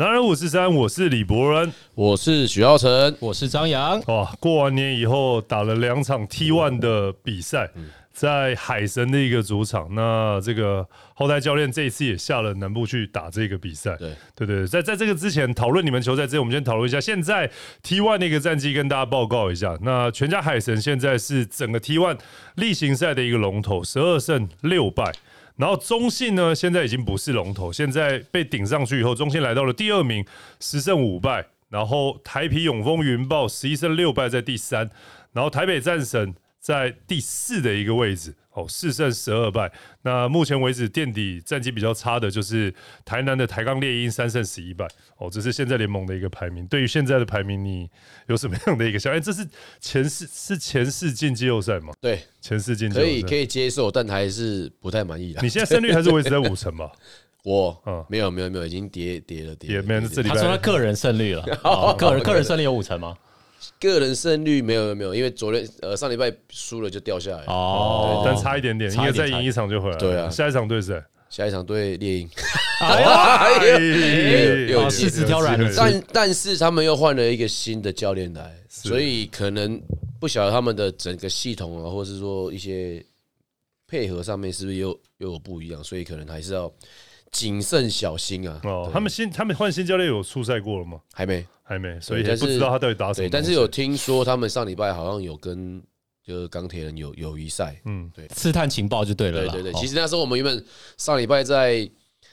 男人五十三，我是李博仁。我是许耀成，我是张扬。哇，过完年以后打了两场 T One 的比赛，在海神的一个主场。那这个后台教练这一次也下了南部去打这个比赛。对对对，在在这个之前讨论你们球赛之前，我们先讨论一下现在 T One 的一个战绩，跟大家报告一下。那全家海神现在是整个 T One 例行赛的一个龙头，十二胜六败。然后中信呢，现在已经不是龙头，现在被顶上去以后，中信来到了第二名，十胜五败。然后台皮永丰云豹十一胜六败在第三，然后台北战神在第四的一个位置，哦，四胜十二败。那目前为止垫底战绩比较差的就是台南的台钢猎鹰三胜十一败，哦，这是现在联盟的一个排名。对于现在的排名，你有什么样的一个想？哎，这是前四是前四进季后赛吗？对，前四进可以可以接受，但还是不太满意啦你。现在胜率还是维持在五成吧？我嗯没有没有没有，已经跌跌了跌了，也没有跌了这里他说他个人胜率了，哦个人个人胜率有五成吗？个人胜率没有没有没有，因为昨天呃上礼拜输了就掉下来。哦，但差一点点，应差一点该再赢一场就回来了。对啊。下一场对谁？下一场对猎鹰，哎有哦柿子挑软的吃但但是他们又换了一个新的教练来，所以可能不晓得他们的整个系统啊，或是说一些配合上面是不是又又有不一样，所以可能还是要谨慎小心啊。哦，他们新他们换新教练有出赛过了吗？还没还没，所以不知道他到底打什么。对，但是有听说他们上礼拜好像有跟就是钢铁人有友谊赛，嗯，对刺探情报就对了。对对对，哦其实那时候我们原本上礼拜在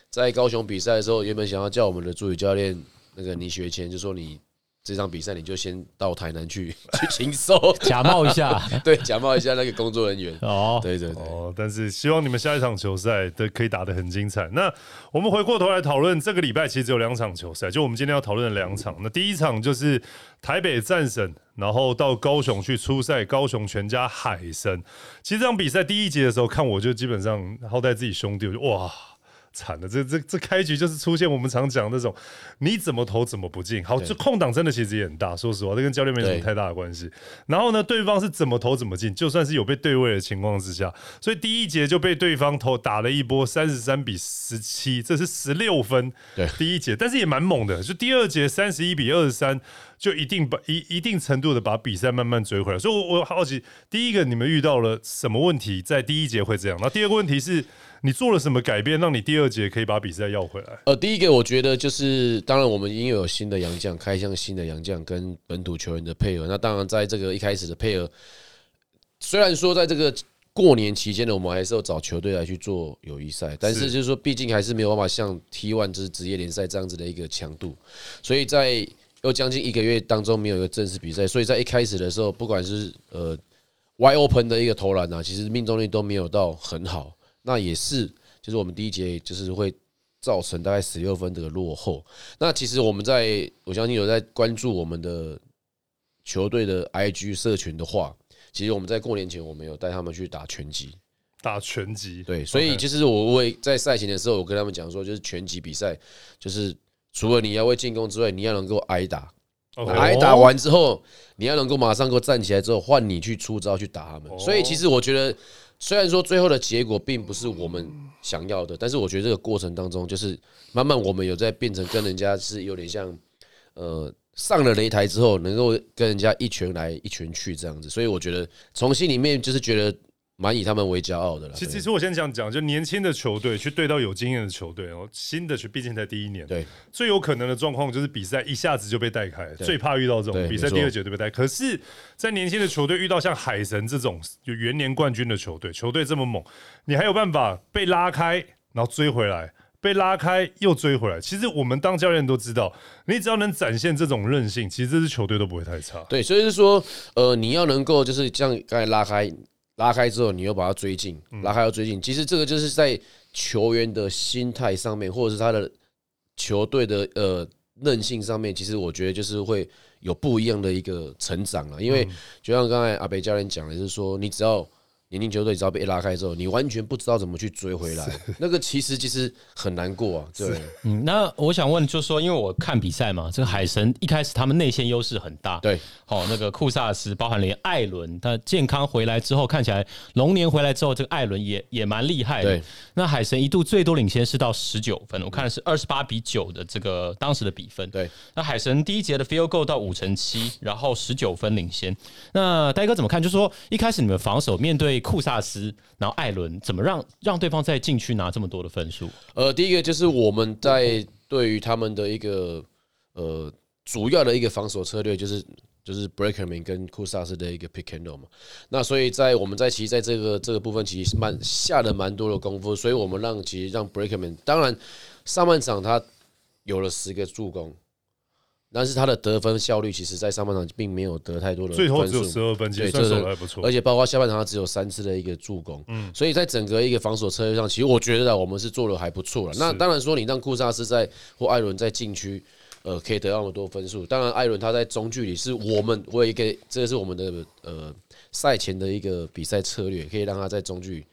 在高雄比赛的时候，原本想要叫我们的助理教练那个倪学谦，就说你这场比赛你就先到台南去 去禽兽，假冒一下 对，假冒一下那个工作人员。哦。对对对，哦，但是希望你们下一场球赛的可以打得很精彩。那我们回过头来讨论，这个礼拜其实只有两场球赛，就我们今天要讨论的两场。那第一场就是台北战神，然后到高雄去出赛，高雄全家海神。其实这场比赛第一节的时候看，我就基本上好歹自己兄弟，我就哇。惨了，这这这开局就是出现我们常讲那种，你怎么投怎么不进。好，这空档真的其实也很大，说实话，这跟教练没什么太大的关系。然后呢，对方是怎么投怎么进，就算是有被对位的情况之下，所以第一节就被对方投打了一波三十三比十七，这是十六分。对第一节，但是也蛮猛的，就第二节三十一比二十三，就一定把一一定程度的把比赛慢慢追回来。所以我，我好奇，第一个你们遇到了什么问题，在第一节会这样？那第二个问题是你做了什么改变，让你第二节可以把比赛要回来？呃，第一个我觉得就是，当然我们因为有新的洋将，开向新的洋将跟本土球员的配合，那当然在这个一开始的配合，虽然说在这个过年期间呢，我们还是要找球队来去做友谊赛，但是就是说，毕竟还是没有办法像 T one 就是职业联赛这样子的一个强度，所以在又将近一个月当中没有一个正式比赛，所以在一开始的时候，不管是呃 wide open 的一个投篮啊，其实命中率都没有到很好，那也是就是我们第一节就是会造成大概十六分这个落后。那其实我们在我相信有在关注我们的球队的 IG 社群的话，其实我们在过年前我们有带他们去打拳击，打拳击，对，所以其实我会在赛前的时候，我跟他们讲说，就是拳击比赛，就是除了你要会进攻之外，你要能够挨打挨打完之后，你要能够马上够站起来之后，换你去出招去打他们。所以其实我觉得，虽然说最后的结果并不是我们想要的，但是我觉得这个过程当中，就是慢慢我们有在变成跟人家是有点像，呃，上了擂台之后，能够跟人家一拳来一拳去这样子。所以我觉得从心里面就是觉得蛮以他们为骄傲的了。其实，其实我先讲讲，就年轻的球队去对到有经验的球队哦，新的去毕竟才第一年，对最有可能的状况就是比赛一下子就被带开，最怕遇到这种比赛第二节就被带。可是，在年轻的球队遇到像海神这种有元年冠军的球队，球队这么猛，你还有办法被拉开，然后追回来。被拉开又追回来，其实我们当教练都知道，你只要能展现这种韧性，其实这支球队都不会太差。对，所以是说，呃，你要能够就是这样刚才拉开，拉开之后，你又把它追进，拉开要追进。其实这个就是在球员的心态上面，或者是他的球队的呃韧性上面，其实我觉得就是会有不一样的一个成长了。因为就像刚才阿北教练讲的，就是说你只要年龄球队只要被拉开之后，你完全不知道怎么去追回来，那个其实其实很难过啊。对，嗯，那我想问，就是说，因为我看比赛嘛，这个海神一开始他们内线优势很大，对，好、那个库萨斯，包含连艾伦，他健康回来之后，看起来龙年回来之后，这个艾伦也也蛮厉害的对。那海神一度最多领先是到十九分，我看的是二十八比九的这个当时的比分。对，那海神第一节的 field goal 到五成七，然后十九分领先。那呆哥怎么看？就是说一开始你们防守面对库萨斯，然后艾伦，怎么让让对方在禁区拿这么多的分数？呃，第一个就是我们在对于他们的一个呃主要的一个防守策略，就是就是 Breakerman 跟库萨斯的一个 pick and roll 嘛。那所以在我们在其实在这个这个部分其实蛮下了蛮多的功夫，所以我们让其实让 Breakerman 当然上半场他有了十个助攻。但是他的得分效率，其实在上半场并没有得太多的最后只有分数十二分，其实对，算这守的还不错而。且包括下半场他只有三次的一个助攻，嗯，所以在整个一个防守策略上，其实我觉得啊我们是做的还不错了。那当然说，你让库萨斯在或艾伦在禁区，呃，可以得到那么多分数。当然，艾伦他在中距离是我们我有一个，这个是我们的呃赛前的一个比赛策略，可以让他在中距离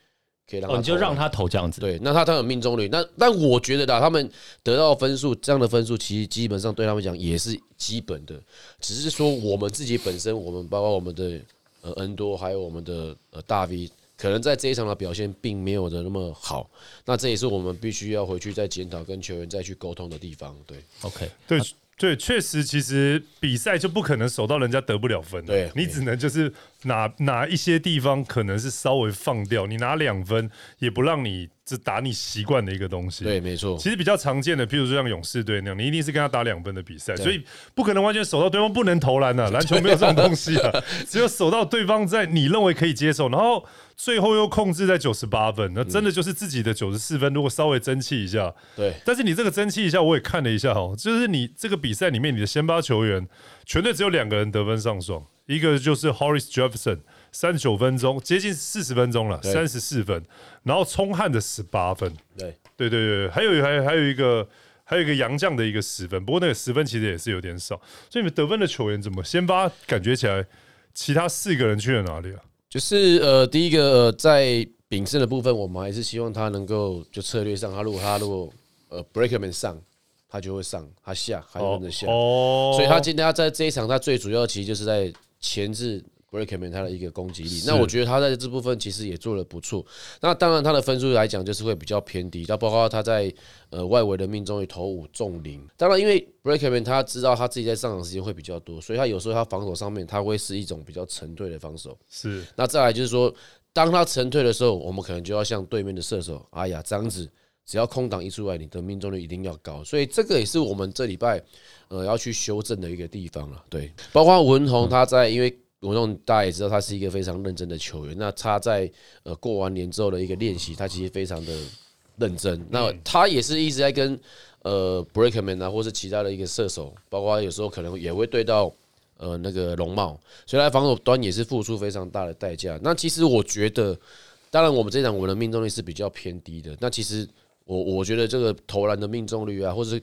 可以让他哦，你就让他投这样子。对，那他他有命中率，那但我觉得啦，他们得到分数这样的分数，其实基本上对他们讲也是基本的，只是说我们自己本身，我们包括我们的呃 N 多，还有我们的呃大 V，可能在这一场的表现并没有的那么好，那这也是我们必须要回去再检讨跟球员再去沟通的地方。对，，OK，对对，确实，其实比赛就不可能守到人家得不了分的，对你只能就是哪哪一些地方可能是稍微放掉，你拿两分也不让你只打你习惯的一个东西。对，没错，其实比较常见的，譬如说像勇士队那样，你一定是跟他打两分的比赛，所以不可能完全守到对方不能投篮的、篮球没有这种东西啊，只有守到对方在你认为可以接受，然后最后又控制在九十八分，那真的就是自己的九十四分，如果稍微争气一下，对，但是你这个争气一下，我也看了一下哦，就是你这个比赛里面，你的先发球员全队只有两个人得分上双，一个就是 Horace Jefferson，三十九分钟，接近四十分钟了，对。三十四分，然后冲汉的十八分，对，对对对，还有还还有一个还有一个杨将的一个十分，不过那个十分其实也是有点少，所以你们得分的球员怎么先发感觉起来，其他四个人去了哪里啊？就是呃，第一个、呃、在丙胜的部分，我们还是希望他能够就策略上，他如果他如果呃 Breakerman 上，他就会上，他下还跟着下。哦，所以他今天他在这一场，他最主要其实就是在前置 Breakman 他的一个攻击力。那我觉得他在这部分其实也做的不错。那当然他的分数来讲就是会比较偏低，那包括他在呃外围的命中率投五中零。当然因为 Breakman 他知道他自己在上场时间会比较多，所以他有时候他防守上面他会是一种比较沉退的防守。是那再来就是说，当他沉退的时候，我们可能就要向对面的射手，哎呀，这样子，只要空档一出来，你的命中率一定要高。所以这个也是我们这礼拜呃要去修正的一个地方了。对，包括文宏他在，因为文栋大家也知道他是一个非常认真的球员，那他在呃过完年之后的一个练习，他其实非常的认真。那他也是一直在跟呃 Breakman 啊，或是其他的一个射手，包括有时候可能也会对到。呃，那个龙帽，所以他防守端也是付出非常大的代价。那其实我觉得，当然我们这场我们的命中率是比较偏低的。那其实我我觉得这个投篮的命中率啊，或者是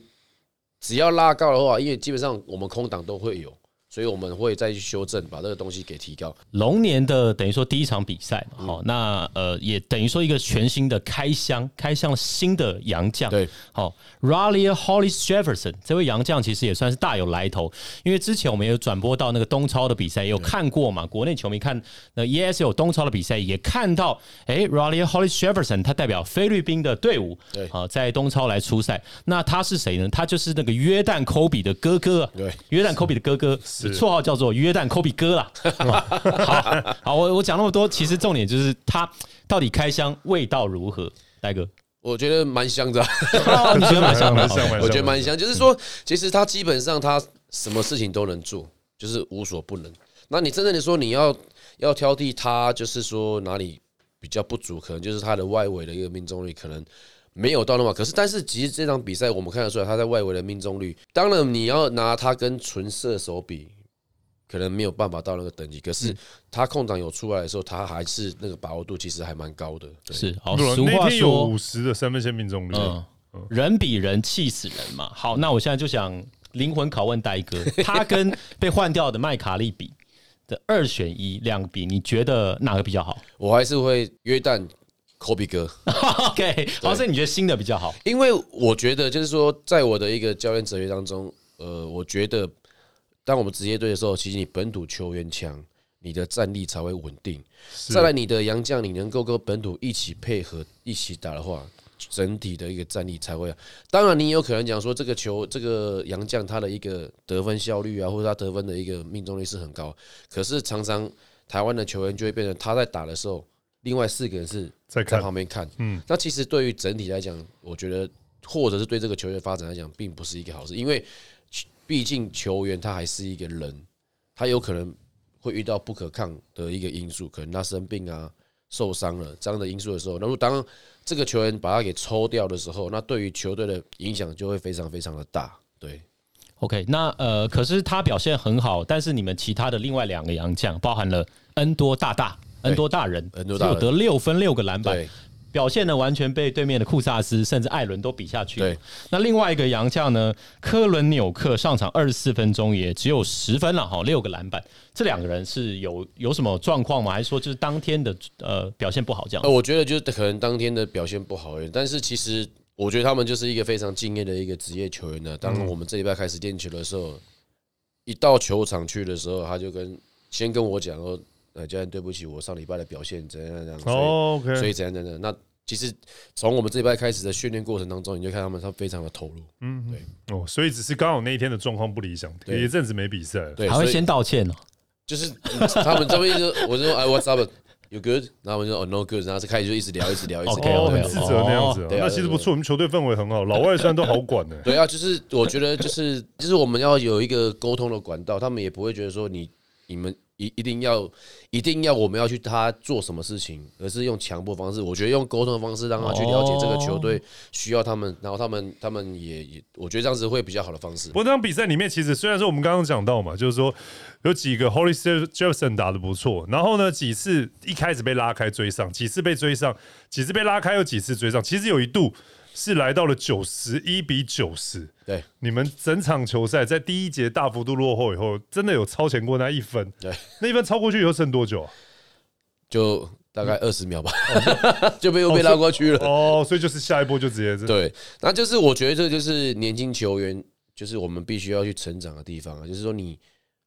只要拉高的话，因为基本上我们空档都会有，所以我们会再去修正，把这个东西给提高。龙年的等于说第一场比赛好、那呃也等于说一个全新的开箱，开箱新的洋将，对，好、r a l l y Hollis Jefferson 这位洋将其实也算是大有来头，因为之前我们也有转播到那个东超的比赛，也有看过嘛，国内球迷看那 ES 有东超的比赛也看到，哎 r a l l y Hollis Jefferson 他代表菲律宾的队伍，对。好、在东超来出赛，那他是谁呢？他就是那个约旦科比的哥哥啊，对，约旦科比的哥哥，绰号叫做约旦科比哥啦。好，好，我我讲那么多，其实重点就是他到底开箱味道如何，戴哥。我觉得蛮香的啊、哦你觉得蛮香的我觉得蛮香，就是说，其实他基本上他什么事情都能做，就是无所不能。那你真正的说你要要挑剔他，就是说哪里比较不足，可能就是他的外围的一个命中率可能没有到那么。可是，但是其实这场比赛我们看得出来，他在外围的命中率，当然你要拿他跟纯射手比。可能没有办法到那个等级，可是他空档有出来的时候，他还是那个把握度其实还蛮高的。对是好，俗话那天有说，五十的三分线命中率，嗯，人比人气死人嘛。好，那我现在就想灵魂拷问呆哥，他跟被换掉的麦卡利比，的二选一，两比，你觉得哪个比较好我还是会约旦科比哥，？OK，好，所以你觉得新的比较好？因为我觉得就是说，在我的一个教练哲学当中，呃，我觉得当我们职业队的时候，其实你本土球员强，你的战力才会稳定。再来，你的洋将你能够跟本土一起配合一起打的话，整体的一个战力才会。当然，你有可能讲说这个球这个洋将他的一个得分效率啊，或者他得分的一个命中率是很高，可是常常台湾的球员就会变成他在打的时候，另外四个人是在在旁边看。嗯，那其实对于整体来讲，我觉得或者是对这个球员发展来讲，并不是一个好事，因为毕竟球员他还是一个人，他有可能会遇到不可抗的一个因素，可能他生病啊、受伤了这样的因素的时候，那如果当这个球员把他给抽掉的时候，那对于球队的影响就会非常非常的大。对，OK，那呃，可是他表现很好，但是你们其他的另外两个洋将，包含了恩多大大、恩多大人，恩多大人只有得六分六个篮板，表现呢完全被对面的库萨斯甚至艾伦都比下去。对，那另外一个洋将呢，科伦纽克上场二十四分钟也只有十分了哈，六个篮板。这两个人是有有什么状况吗？还是说就是当天的呃表现不好这样呃，？我觉得就是可能当天的表现不好而已，但是其实我觉得他们就是一个非常敬业的一个职业球员呢。当我们这礼拜开始练球的时候，一到球场去的时候，他就跟先跟我讲说：“呃，教练，对不起，我上礼拜的表现怎样怎样，所以、哦，OK，所以怎样怎样。”那其实从我们这礼拜开始的训练过程当中，你就看他们他非常的投入，嗯，对哦，所以只是刚好那一天的状况不理想，对有一阵子没比赛了。对，还会先道歉哦。就是他们这边就我就说：“哎，What's up？” You good？然后我们就说哦 no good，然后就开始就一直聊，一直聊，一直聊。很自责那样子啊，对啊那其实不错，我们球队氛围很好，老外虽然都好管的，对啊，就是我觉得就是就是我们要有一个沟通的管道，他们也不会觉得说你你们一一定要一定要我们要去他做什么事情，而是用强迫方式。我觉得用沟通的方式让他去了解这个球队需要他们，然后他们他们也也我觉得这样子会比较好的方式不。过这场比赛里面，其实虽然说我们刚刚讲到嘛，就是说有几个 Holy Jefferson 打的不错，然后呢几次一开始被拉开追上，几次被追上，几次被拉开又几次追上，其实有一度是来到了九十一比九十。对你们整场球赛在第一节大幅度落后以后，真的有超前过那一分？对，那一分超过去以后剩多久啊？就大概二十秒吧，就被又被拉过去了。哦，所以就是下一波就直接是对，那就是我觉得这就是年轻球员，就是我们必须要去成长的地方啊。就是说，你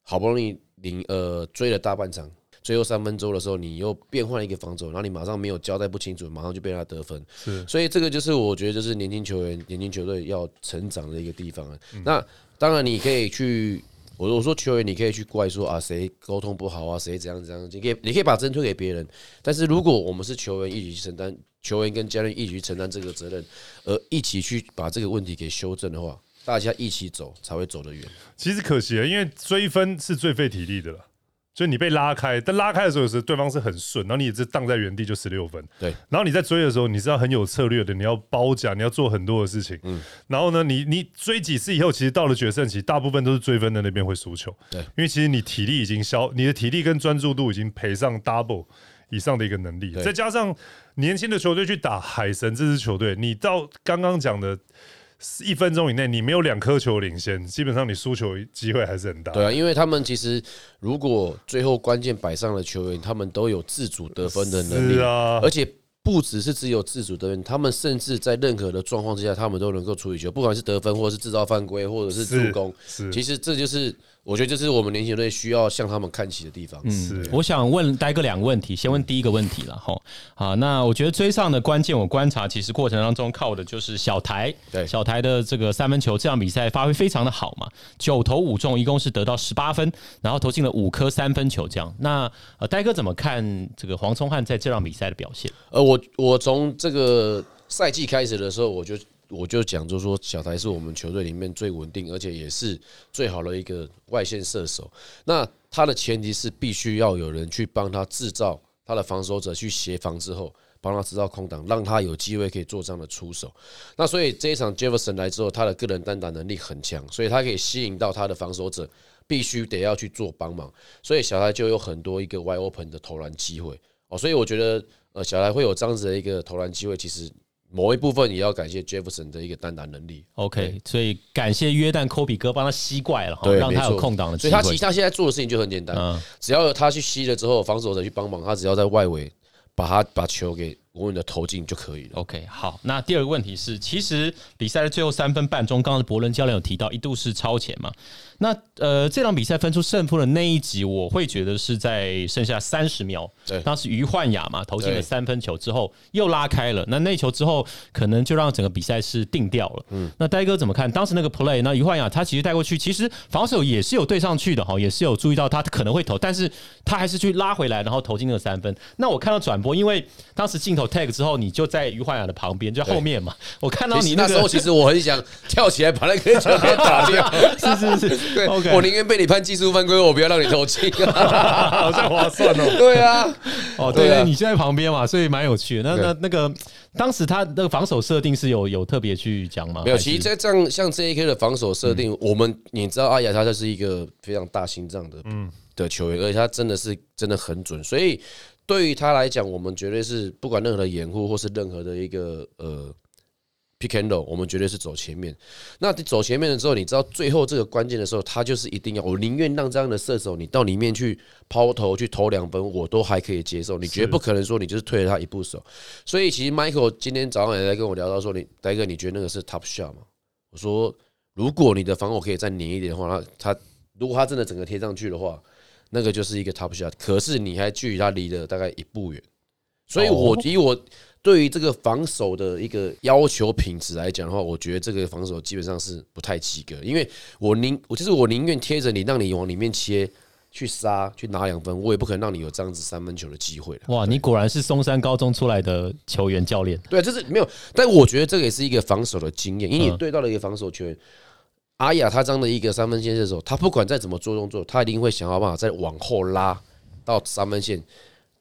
好不容易领呃追了大半场，最后三分钟的时候，你又变换一个防守，然后你马上没有交代不清楚，马上就被他得分。是所以这个就是我觉得就是年轻球员、年轻球队要成长的一个地方那当然你可以去。我我说球员，你可以去怪说啊，谁沟通不好啊，谁怎样怎样，你可以你可以把针推给别人。但是如果我们是球员一起去承担，球员跟教练一起去承担这个责任，而一起去把这个问题给修正的话，大家一起走才会走得远。其实可惜了，因为追分是最费体力的了。就你被拉开，但拉开的时候，有时对方是很顺，然后你只荡在原地就十六分。对，然后你在追的时候，你是要很有策略的，你要包夹，你要做很多的事情。嗯，然后呢，你你追几次以后，其实到了决胜期，大部分都是追分的那边会输球。对因为其实你体力已经消，你的体力跟专注度已经赔上 double 以上的一个能力，再加上年轻的球队去打海神这支球队，你到刚刚讲的。一分钟以内，你没有两颗球领先，基本上你输球机会还是很大。对啊，因为他们其实如果最后关键摆上了球员，他们都有自主得分的能力而且不只是只有自主得分，他们甚至在任何的状况之下，他们都能够处理球，不管是得分，或者是制造犯规，或者是助攻。是其实这就是我觉得这是我们年轻队需要向他们看齐的地方。是我想问呆哥两个问题，先问第一个问题了哈。啊，那我觉得追上的关键，我观察其实过程当中靠的就是小台，对小台的这个三分球，这场比赛发挥非常的好嘛，九投五中，一共是得到十八分，然后投进了五颗三分球，这样。那呃，呆哥怎么看这个黄聪汉在这场比赛的表现？呃，我我从这个赛季开始的时候，我就我就讲，就说小台是我们球队里面最稳定，而且也是最好的一个外线射手。那他的前提是必须要有人去帮他制造他的防守者去协防之后，帮他制造空档，让他有机会可以做这样的出手。那所以这一场 Jefferson 来之后，他的个人单打能力很强，所以他可以吸引到他的防守者，必须得要去做帮忙。所以小台就有很多一个 wide open 的投篮机会哦，所以我觉得呃小台会有这样子的一个投篮机会，其实某一部分也要感谢 Jefferson 的一个单打能力。OK，所以感谢约旦科比哥帮他吸怪了哈，对，让他有空档的机会所以他其实。他现在做的事情就很简单，嗯只要他去吸了之后，防守者去帮忙，他只要在外围把他把球给稳稳的投进就可以了。OK，好，那第二个问题是，其实比赛的最后三分半钟，刚刚伯伦教练有提到一度是超前嘛？那呃，这场比赛分出胜负的那一集，我会觉得是在剩下三十秒，对当时于焕雅嘛投进了三分球之后又拉开了，那那球之后可能就让整个比赛是定掉了。嗯，那呆哥怎么看？当时那个 play，那于焕雅他其实带过去，其实防守也是有对上去的哈，也是有注意到他可能会投，但是他还是去拉回来，然后投进那个三分。那我看到转播，因为当时镜头 tag 之后，你就在于焕雅的旁边，就在后面嘛，我看到你那时候其实我很想跳起来把那个球给打掉，是是是。对，OK，我宁愿被你判技术犯规，我不要让你投进。好像划算哦。对啊，哦，对对，对啊。你就在旁边嘛，所以蛮有趣的。那对。那那个当时他那个防守设定是有有特别去讲吗？没有，其实在这样像这一 K 的防守设定，我们你知道阿雅他就是一个非常大心脏的嗯。的球员，而且他真的是真的很准，所以对于他来讲，我们绝对是不管任何的掩护或是任何的一个呃 pick and roll，我们绝对是走前面。那你走前面的时候，你知道最后这个关键的时候，他就是一定要，我宁愿让这样的射手你到里面去抛投去投两分，我都还可以接受。你绝不可能说你就是退了他一步手。所以其实 Michael 今天早上也在跟我聊到说，你呆哥，你觉得那个是 top shot 吗？我说，如果你的防守可以再黏一点的话，那他如果他真的整个贴上去的话，那个就是一个 top shot。可是你还距离他离了大概一步远，所以我哦以我对于这个防守的一个要求品质来讲的话，我觉得这个防守基本上是不太及格，因为我宁我就是我宁愿贴着你，让你往里面切。去杀去拿两分，我也不可能让你有这样子三分球的机会了。哇，你果然是松山高中出来的球员教练。对，就是没有，但我觉得这个也是一个防守的经验，因为嗯你对到了一个防守球员，阿雅他这样的一个三分线射手，他不管再怎么做动作，他一定会想要办法再往后拉到三分线。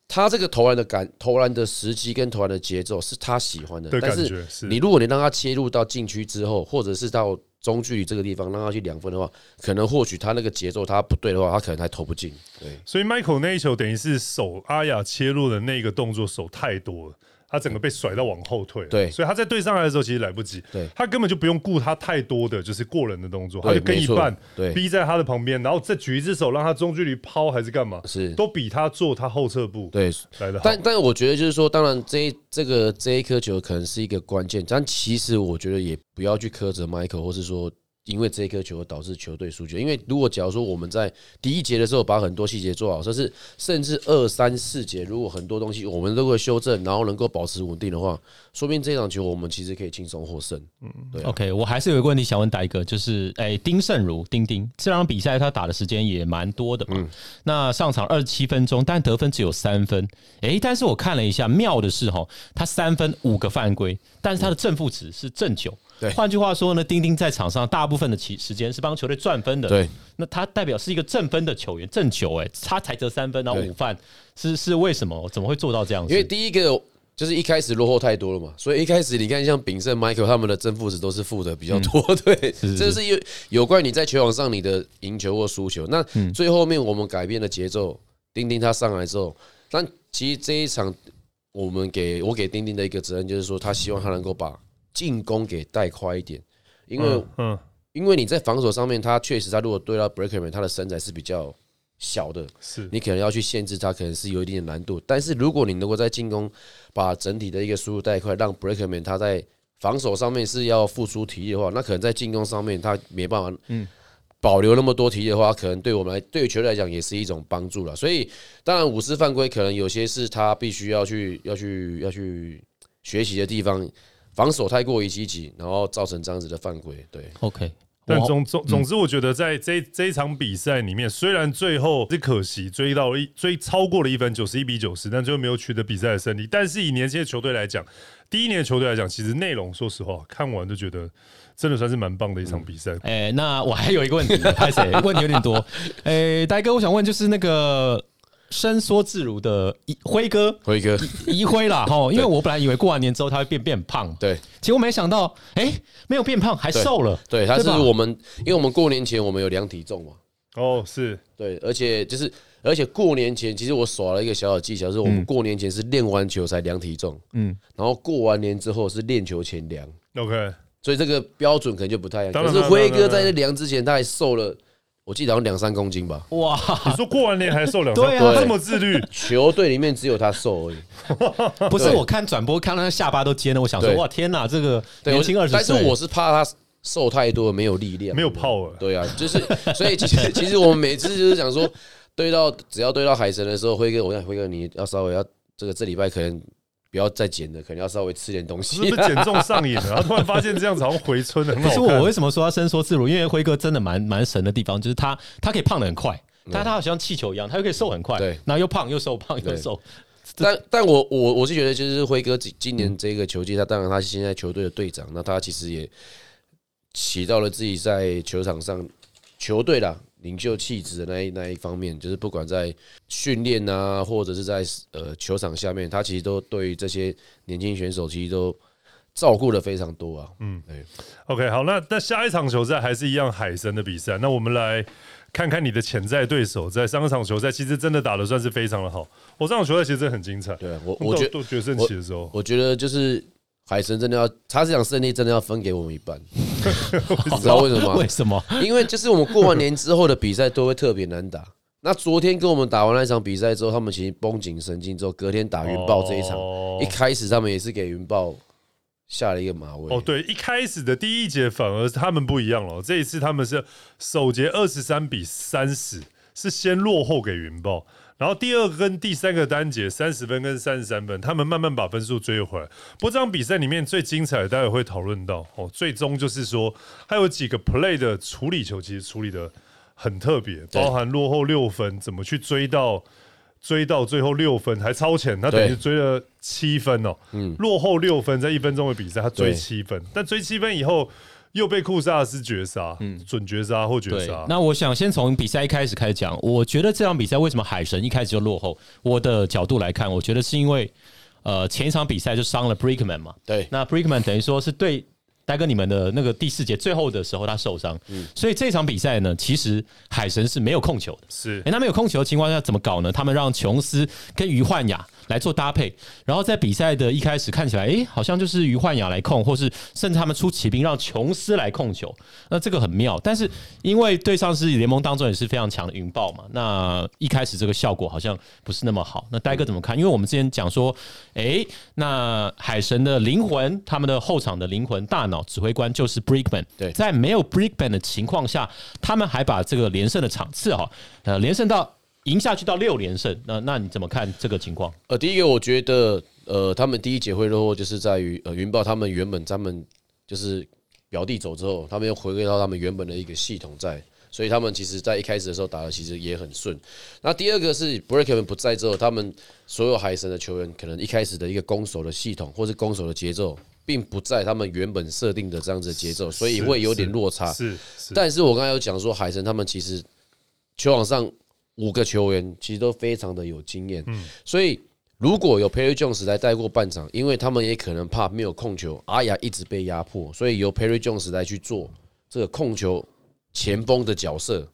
他这个投篮的感、投篮的时机跟投篮的节奏是他喜欢的，但是你如果你让他切入到禁区之后，或者是到中距离这个地方让他去两分的话，可能或许他那个节奏他不对的话，他可能还投不进。对，所以 Michael 那一球等于是手阿雅切入的那个动作手太多了。他整个被甩到往后退，对。所以他在对上来的时候其实来不及，对。他根本就不用顾他太多的就是过人的动作，他就跟一半对。逼在他的旁边，然后再举一只手让他中距离抛还是干嘛，是。都比他做他后撤步对，来的好。但但我觉得就是说，当然这一这个这一颗球可能是一个关键，但其实我觉得也不要去苛责 Michael，或是说因为这一颗球而导致球队输球。因为如果假如说我们在第一节的时候把很多细节做好，甚至甚至二三四节如果很多东西我们都会修正，然后能够保持稳定的话，说不定这场球我们其实可以轻松获胜。对啊 OK，我还是有一个问题想问戴哥，就是哎、丁胜儒丁丁这场比赛他打的时间也蛮多的嘛，嗯那上场二十七分钟，但得分只有三分，哎、但是我看了一下，妙的是哈，他三分五个犯规，但是他的正负值是正九。对换句话说呢，丁丁在场上大部分的期时间是帮球队赚分的。对，那他代表是一个正分的球员，正球哎、他才得三分，然后对五犯，是是为什么？怎么会做到这样子？因为第一个就是一开始落后太多了嘛，所以一开始你看像炳胜、Michael 他们的正负值都是负的比较多，对，这是有有关你在球场上你的赢球或输球。那最后面我们改变了节奏，丁丁他上来之后，但其实这一场我们给我给丁丁的一个责任就是说，他希望他能够把进攻给带快一点，因为嗯嗯因为你在防守上面，他确实他如果对到 Breakerman，他的身材是比较小的，是你可能要去限制他，可能是有一定的难度。但是如果你能够在进攻把整体的一个输入带快，让 Breakerman 他在防守上面是要付出体力的话，那可能在进攻上面他没办法，嗯，保留那么多体力的话，可能对我们来对于球队来讲也是一种帮助了。所以当然五次犯规可能有些是他必须要去要去要去学习的地方，防守太过于积极，然后造成这样子的犯规。对，OK，但总总总之，我觉得在这这一场比赛里面，虽然最后是可惜追到了一追超过了一分，九十一比九十，但最后没有取得比赛的胜利。但是以年轻的球队来讲，第一年的球队来讲，其实内容说实话看完就觉得真的算是蛮棒的一场比赛。哎、那我还有一个问题，拍谁？问题有点多。哎、呆哥，我想问，就是那个伸缩自如的一辉哥。辉哥，一辉啦，哈，因为我本来以为过完年之后他会变变胖，对。结果没想到，哎、没有变胖，还瘦了。对，他是我们，因为我们过年前我们有量体重嘛，哦，是。对，而且就是而且过年前，其实我耍了一个小小技巧，是我们过年前是练完球才量体重，嗯，然后过完年之后是练球前量，OK，所以这个标准可能就不太一样。当然可是辉哥在量之前，他还瘦了，我记得好像两三公斤吧。哇，你说过完年还瘦两对啊。三这么自律，球队里面只有他瘦而已。不是我看转播看到他下巴都尖了，我想说对。哇天哪，这个对，年轻二十但是，我是怕他瘦太多，没有力量，没有 power 对啊，就是所以其实 其实我们每次就是想说，对到只要对到海神的时候，辉哥，我想辉哥你要稍微要这个这礼拜可能不要再减了，可能要稍微吃点东西是西不。是减重上瘾了？然后突然发现这样子好像回春了，很可是我为。什么说他伸缩自如？因为辉哥真的蛮蛮神的地方，就是他他可以胖的很快，但他好像气球一样，他又可以瘦很快，对然后又胖又瘦，胖又瘦，但但我我我是觉得，就是辉哥今今年这个球季，他当然他是现在球队的队长，那他其实也起到了自己在球场上球队啦领袖气质的那一那一方面，就是不管在训练啊，或者是在呃球场下面，他其实都对于这些年轻选手其实都照顾的非常多啊。嗯，对，OK，好，那那下一场球赛还是一样海神的比赛，那我们来看看你的潜在对手在上一场球赛其实真的打的算是非常的好。我上场球赛其实真的很精彩，对啊，我我我觉得决胜期的时候，我觉得就是海神真的要，他这场胜利真的要分给我们一半，你知道为什么吗？为什么？因为就是我们过完年之后的比赛都会特别难打。那昨天跟我们打完那场比赛之后，他们其实绷紧神经之后，隔天打云豹这一场，哦一开始他们也是给云豹下了一个马威。哦，对，一开始的第一节反而他们不一样了，这一次他们是首节二十三比三十，是先落后给云豹，然后第二个跟第三个单节三十分跟三十三分，他们慢慢把分数追回来。不过这场比赛里面最精彩的，待会会讨论到哦，最终就是说还有几个 play 的处理球，其实处理的很特别，包含落后六分怎么去追到。追到最后六分还超前，他等于追了七分哦，嗯。落后六分，在一分钟的比赛他追对。七分，但追七分以后又被库萨斯绝杀，嗯准绝杀或绝杀，，那我想先从比赛一开始开始讲。我觉得这场比赛为什么海神一开始就落后？我的角度来看，我觉得是因为呃前一场比赛就伤了 Brickman 嘛，对那 Brickman 等于说是对大哥你们的那个第四节最后的时候他受伤，嗯所以这场比赛呢，其实海神是没有控球的。是诶，那没有控球的情况下怎么搞呢？他们让琼斯跟于焕雅来做搭配，然后在比赛的一开始看起来，诶，好像就是于焕雅来控，或是甚至他们出骑兵让琼斯来控球，那这个很妙。但是因为对上是联盟当中也是非常强的云豹嘛，那一开始这个效果好像不是那么好。那呆哥怎么看？因为我们之前讲说，诶，那海神的灵魂，他们的后场的灵魂大脑指挥官就是 Brickman，对在没有 Brickman 的情况下，他们还把这个连胜的场次哈，呃，连胜到赢下去到六连胜。那那你怎么看这个情况？呃，第一个我觉得，呃，他们第一节会落后，就是在于呃云豹他们原本他们就是表弟走之后，他们又回归到他们原本的一个系统在。所以他们其实，在一开始的时候打的其实也很顺。那第二个是 Breakman 不在之后，他们所有海神的球员可能一开始的一个攻守的系统，或是攻守的节奏，并不在他们原本设定的这样子的节奏，所以会有点落差。是是，但是我刚才有讲说，海神他们其实球场上五个球员其实都非常的有经验，嗯所以如果有 Perry Jones 来带过半场，因为他们也可能怕没有控球，阿雅一直被压迫，所以由 Perry Jones 来去做这个控球前锋的角色，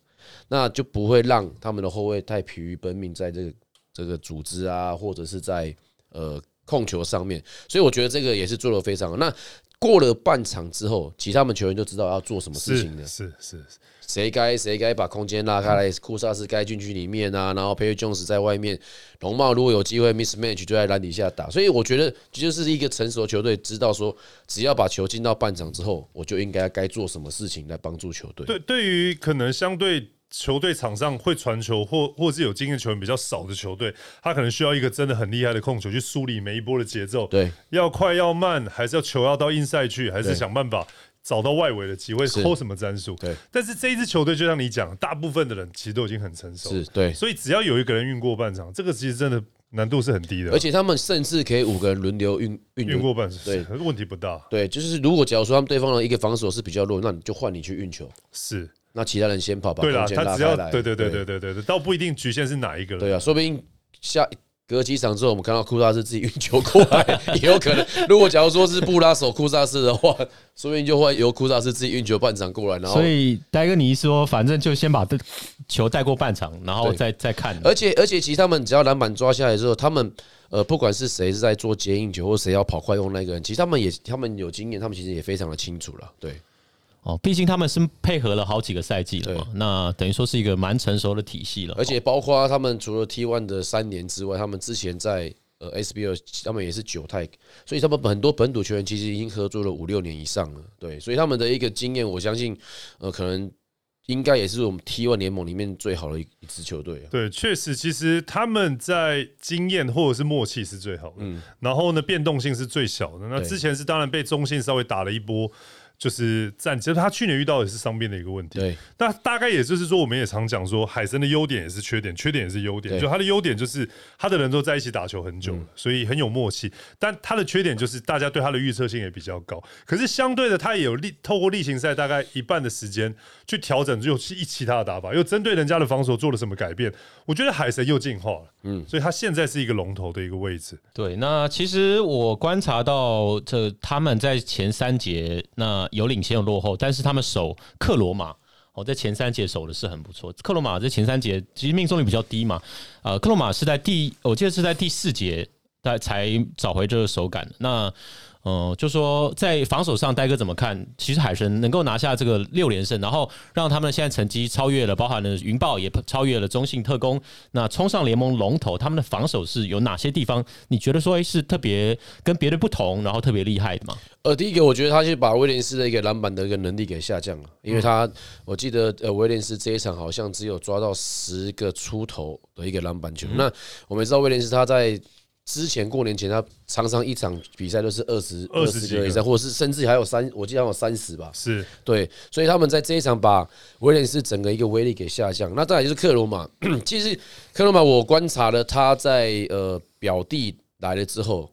那就不会让他们的后卫太疲于奔命在这个这个组织啊，或者是在呃控球上面，所以我觉得这个也是做的非常好。那过了半场之后，其他们球员就知道要做什么事情了是。是谁该谁该把空间拉开来，库萨斯该进去里面啊，然后佩瑞琼斯在外面，龙茂如果有机会 mismatch 就在篮底下打，所以我觉得这就是一个成熟球队知道说，只要把球进到半场之后，我就应该该做什么事情来帮助球队。对，对于可能相对球队场上会传球或或是有经验球员比较少的球队，他可能需要一个真的很厉害的控球去梳理每一波的节奏，对，要快要慢，还是要球要到硬赛去，还是想办法找到外围的机会，是。抠什么战术？对，但是这一支球队就像你讲，大部分的人其实都已经很成熟，是对，所以只要有一个人运过半场，这个其实真的难度是很低的，而且他们甚至可以五个人轮流运运运过半场，对。问题不大，对，就是如果假如说他们对方的一个防守是比较弱，那你就换你去运球，是那其他人先跑，把对啦，空间他只要拉开来。对对对对对对对，倒不一定局限是哪一个人，对啊，说不定下隔几场之后，我们看到库萨斯自己运球过来，也有可能。如果假如说是布拉手库萨斯的话，说不定就会由库萨斯自己运球半场过来，然后所以戴哥你一说，反正就先把这球带过半场，然后再再看。而且而且，其实他们只要篮板抓下来之后，他们呃，不管是谁是在做接应球，或谁要跑快用那个人，其实他们也他们有经验，他们其实也非常的清楚了。对，哦，毕竟他们是配合了好几个赛季了嘛，那等于说是一个蛮成熟的体系了。而且包括他们除了 T one 的三年之外，他们之前在呃 SBL 他们也是九泰，所以他们很多本土球员其实已经合作了五六年以上了。对，所以他们的一个经验，我相信呃可能应该也是我们 T one 联盟里面最好的一一支球队啊。对，确实，其实他们在经验或者是默契是最好的，嗯然后呢，变动性是最小的。那之前是当然被中信稍微打了一波，就是战，其实他去年遇到也是伤病的一个问题。对，那大概也就是说，我们也常讲说，海神的优点也是缺点，缺点也是优点。就他的优点就是他的人都在一起打球很久了，所以很有默契。但他的缺点就是大家对他的预测性也比较高。可是相对的，他也有例透过例行赛大概一半的时间去调整，又去一其他的打法，又针对人家的防守做了什么改变。我觉得海神又进化了，嗯，所以他现在是一个龙头的一个位置。对，那其实我观察到这他们在前三节那有领先有落后，但是他们守克罗马。哦，在前三节守的是很不错。克罗马在前三节其实命中率比较低嘛，呃，克罗马是在第，我记得是在第四节才才找回这个手感。那嗯，就说在防守上，呆哥怎么看？其实海神能够拿下这个六连胜，然后让他们现在成绩超越了，包含了云豹也超越了中信特工，那冲上联盟龙头，他们的防守是有哪些地方？你觉得说诶是特别跟别的不同，然后特别厉害的吗？呃，第一个我觉得他是把威廉斯的一个篮板的一个能力给下降了，因为他我记得呃威廉斯这一场好像只有抓到十个出头的一个篮板球。那我们知道威廉斯他在之前过年前他常常一场比赛都是二十二十几个个以上，或者是甚至还有三，我记得还有三十吧。是对，所以他们在这一场把威廉斯整个一个威力给下降。那再来就是克罗马，其实克罗马我观察了他在呃表弟来了之后，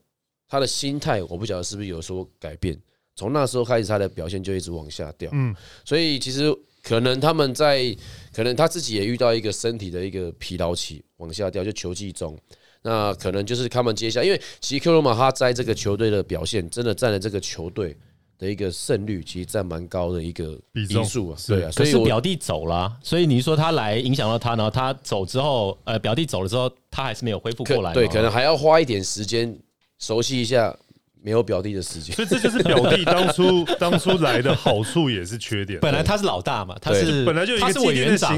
他的心态我不晓得是不是有所改变。从那时候开始，他的表现就一直往下掉。嗯，所以其实可能他们在，可能他自己也遇到一个身体的一个疲劳期，往下掉，就球技中。那可能就是他们接下来，因为其实克罗马他在这个球队的表现，真的占了这个球队的一个胜率，其实占蛮高的一个比素啊。对啊，可所以是表弟走了啊、所以你说他来影响到他，然后他走之后，呃，表弟走了之后，他还是没有恢复过来对，可能还要花一点时间熟悉一下没有表弟的时间。所以这就是表弟当初 当初来的好处，也是缺点。本来他是老大嘛，他是本来就有一他是委员长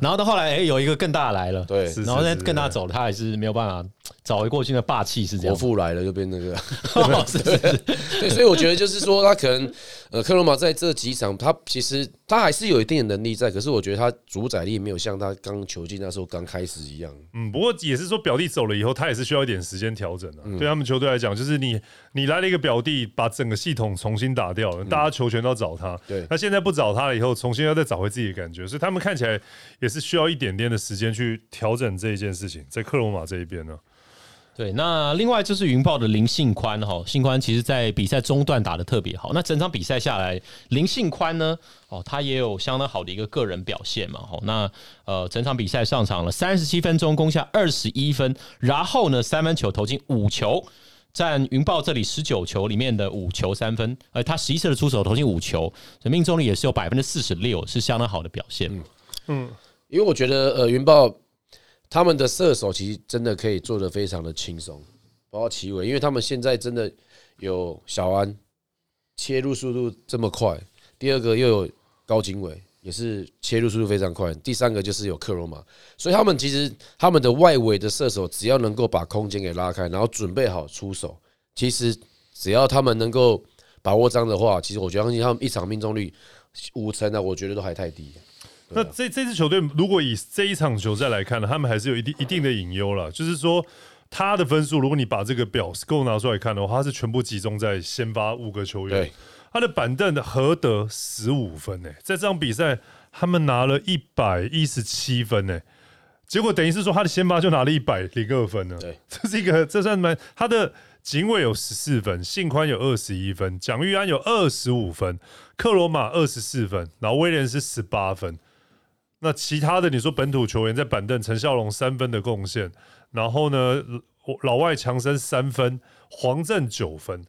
然后到后来，哎、有一个更大的来了，对，然后再是更大走了，他还是没有办法找回过去的霸气，是这国样。父来了就变那个。哦是是是，对，所以我觉得就是说，他可能呃，克罗马在这几场，他其实他还是有一定的能力在，可是我觉得他主宰力没有像他刚球季那时候刚开始一样。嗯，不过也是说表弟走了以后，他也是需要一点时间调整啊。对他们球队来讲，就是你你来了一个表弟，把整个系统重新打掉了，大家球权都要找他。对那现在不找他了以后，重新要再找回自己的感觉，所以他们看起来也是需要一点点的时间去调整这一件事情，在克罗马这一边呢。对。那另外就是云豹的林信宽哈，信宽其实在比赛中段打的特别好。那整场比赛下来，林信宽呢，哦，他也有相当好的一个个人表现嘛。哈，那呃，整场比赛上场了三十七分钟，攻下二十一分，然后呢，三分球投进五球。占云豹这里十九球里面的五球三分，而他十一次的出手投进五球，所以命中率也是有百分之四十六，是相当好的表现。嗯因为我觉得呃，云豹他们的射手其实真的可以做得非常的轻松，包括齐伟，因为他们现在真的有小安切入速度这么快，第二个又有高景伟，也是切入速度非常快，第三个就是有克罗马，所以他们其实他们的外围的射手只要能够把空间给拉开，然后准备好出手，其实只要他们能够把握这样的话，其实我相信他们一场命中率五成呢，我觉得都还太低。那这这支球队如果以这一场球赛来看呢，他们还是有一定一定的隐忧了，就是说他的分数，如果你把这个表给我拿出来看的话，他是全部集中在先发五个球员对，他的板凳的合得十五分呢、在这场比赛他们拿了一百一十七分呢、结果等于是说他的先发就拿了一百零二分呢，对，这是一个这算什么他的。警卫有十四分，信宽有二十一分，蒋玉安有二十五分，克罗马二十四分，然后威廉是十八分。那其他的，你说本土球员在板凳，陈孝龙三分的贡献，然后呢，老外强森三分，黄振九分，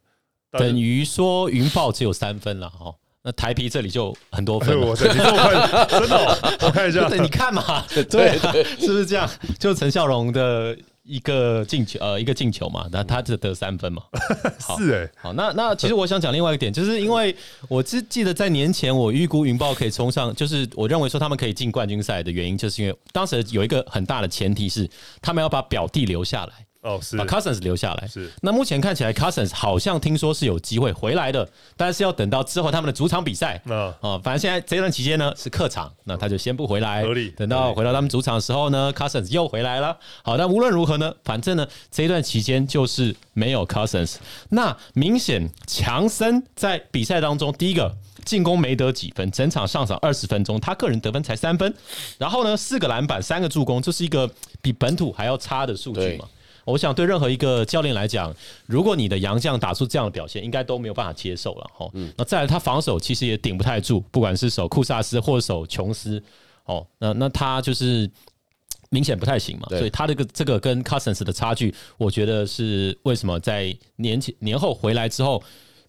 等于说云豹只有三分了哈。那台皮这里就很多分了，我你这么快，真的哦，我看一下，对，你看嘛，对，是不是这样？就陈孝荣的一个进球，呃，一个进球嘛，那他只得三分嘛，是哎，好，那那其实我想讲另外一个点，就是因为我只记得在年前我预估云豹可以冲上，就是我认为说他们可以进冠军赛的原因，就是因为当时有一个很大的前提是，他们要把表弟留下来。哦，是把 Cousins 留下来。是，那目前看起来 Cousins 好像听说是有机会回来的，但是要等到之后他们的主场比赛。啊，哦，反正现在这段期间呢是客场，那他就先不回来。合理。等到回到他们主场的时候呢，Cousins 又回来了。好，但无论如何呢，反正呢这一段期间就是没有 Cousins。那明显强森在比赛当中，第一个进攻没得几分，整场上场二十分钟，他个人得分才三分。然后呢，四个篮板，三个助攻，这是一个比本土还要差的数据嘛？我想对任何一个教练来讲，如果你的洋将打出这样的表现，应该都没有办法接受了哈。那再来，他防守其实也顶不太住，不管是守库萨斯或者守琼斯，哦，那那他就是明显不太行嘛。所以他这个这个跟 Cousins 的差距，我觉得是为什么在年前年后回来之后，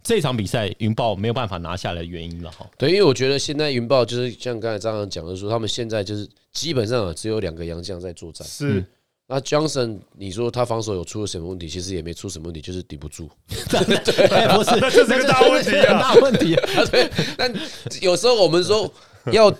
这场比赛云豹没有办法拿下来的原因了哈。对，因为我觉得现在云豹就是像刚才张扬讲的说，他们现在就是基本上只有两个洋将在作战。是。那 Johnson，你说他防守有出了什么问题？其实也没出什么问题，就是顶不住。对，不是，那这是个大问题啊，大问题。对，但有时候我们说要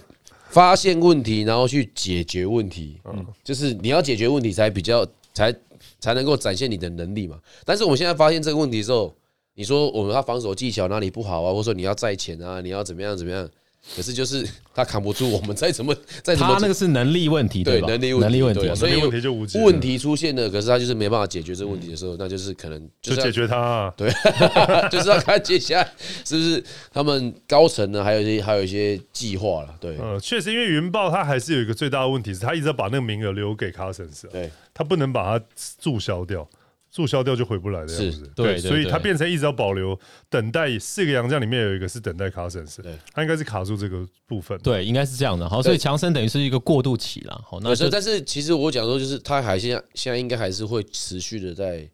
发现问题，然后去解决问题，嗯，就是你要解决问题才比较才才能够展现你的能力嘛。但是我们现在发现这个问题之后，你说我们他防守技巧哪里不好啊？或者说你要在前啊？你要怎么样怎么样？可是就是 他扛不住，我们再怎么 再怎么，他那个是能力问题，对能力能力问题，所以问题就无解。问题出现了，可是他就是没办法解决这个问题的时候，那就是可能就解决他，对，就是要看接下来是不是他们高层呢，还有一些还有一些计划了。对，嗯，确实，因为云豹他还是有一个最大的问题，是他一直要把那个名额留给卡森斯，对他不能把它注销掉。注销掉就回不来的样子，对，所以他变成一直要保留等待四个洋将里面有一个是等待卡森斯，对，他应该是卡住这个部分，对，应该是这样的。好，所以强森等于是一个过渡期了。好，那但是其实我讲说，就是他还现在现在应该还是会持续的在